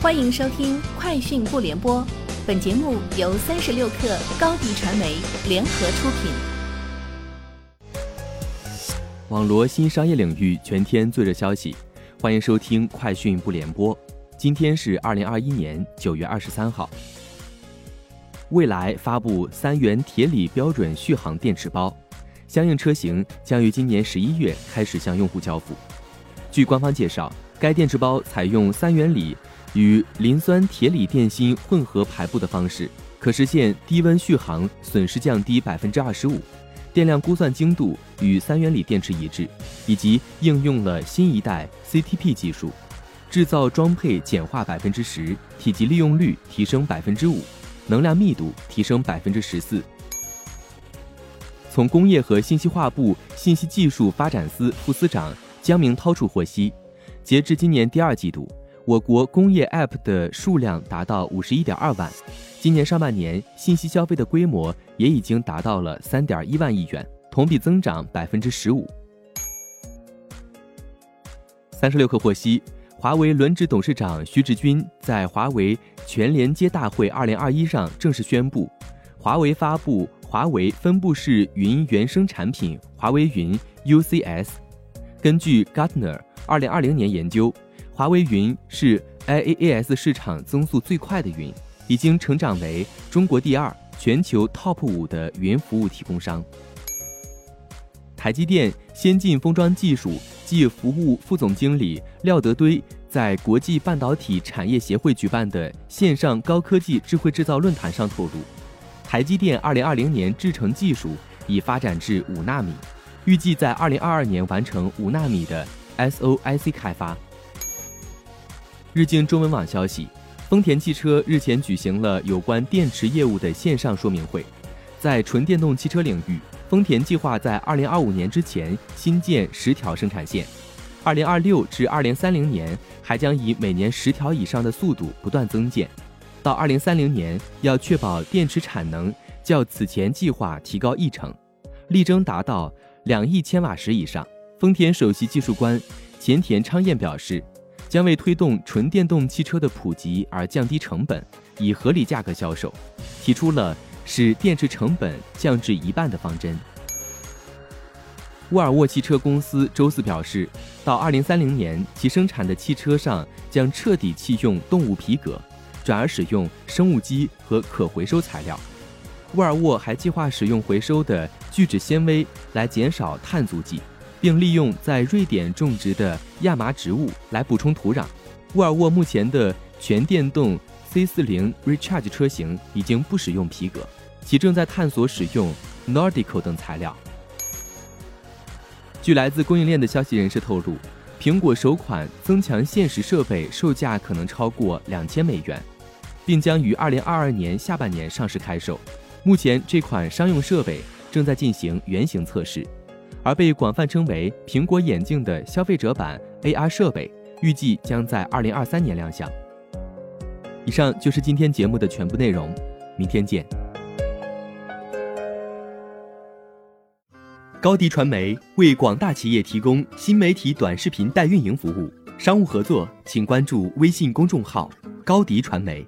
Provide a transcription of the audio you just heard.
欢迎收听《快讯不联播》，本节目由三十六克高低传媒联合出品。网罗新商业领域全天最热消息，欢迎收听《快讯不联播》。今天是二零二一年九月二十三号。蔚来发布三元铁锂标准续航电池包，相应车型将于今年十一月开始向用户交付。据官方介绍，该电池包采用三元锂与磷酸铁锂电芯混合排布的方式，可实现低温续航损失降低百分之二十五，电量估算精度与三元锂电池一致，以及应用了新一代 CTP 技术，制造装配简化百分之十，体积利用率提升百分之五。能量密度提升百分之十四。从工业和信息化部信息技术发展司副司长江明涛处获悉，截至今年第二季度，我国工业 App 的数量达到五十一点二万。今年上半年，信息消费的规模也已经达到了三点一万亿元，同比增长百分之十五。三十六氪获悉。华为轮值董事长徐直军在华为全连接大会二零二一上正式宣布，华为发布华为分布式云原生产品华为云 UCS。根据 Gartner 二零二零年研究，华为云是 IaaS 市场增速最快的云，已经成长为中国第二、全球 Top 五的云服务提供商。台积电先进封装技术暨服务副总经理廖德堆在国际半导体产业协会举办的线上高科技智慧制造论坛上透露，台积电2020年制程技术已发展至五纳米，预计在2022年完成五纳米的 SOIC 开发。日经中文网消息，丰田汽车日前举行了有关电池业务的线上说明会，在纯电动汽车领域。丰田计划在二零二五年之前新建十条生产线，二零二六至二零三零年还将以每年十条以上的速度不断增建，到二零三零年要确保电池产能较此前计划提高一成，力争达到两亿千瓦时以上。丰田首席技术官前田昌彦表示，将为推动纯电动汽车的普及而降低成本，以合理价格销售，提出了。使电池成本降至一半的方针。沃尔沃汽车公司周四表示，到二零三零年，其生产的汽车上将彻底弃用动物皮革，转而使用生物基和可回收材料。沃尔沃还计划使用回收的聚酯纤维来减少碳足迹，并利用在瑞典种植的亚麻植物来补充土壤。沃尔沃目前的全电动 C 四零 Recharge 车型已经不使用皮革。其正在探索使用 Nordico 等材料。据来自供应链的消息人士透露，苹果首款增强现实设备售价可能超过两千美元，并将于二零二二年下半年上市开售。目前，这款商用设备正在进行原型测试，而被广泛称为“苹果眼镜”的消费者版 AR 设备，预计将在二零二三年亮相。以上就是今天节目的全部内容，明天见。高迪传媒为广大企业提供新媒体短视频代运营服务，商务合作请关注微信公众号“高迪传媒”。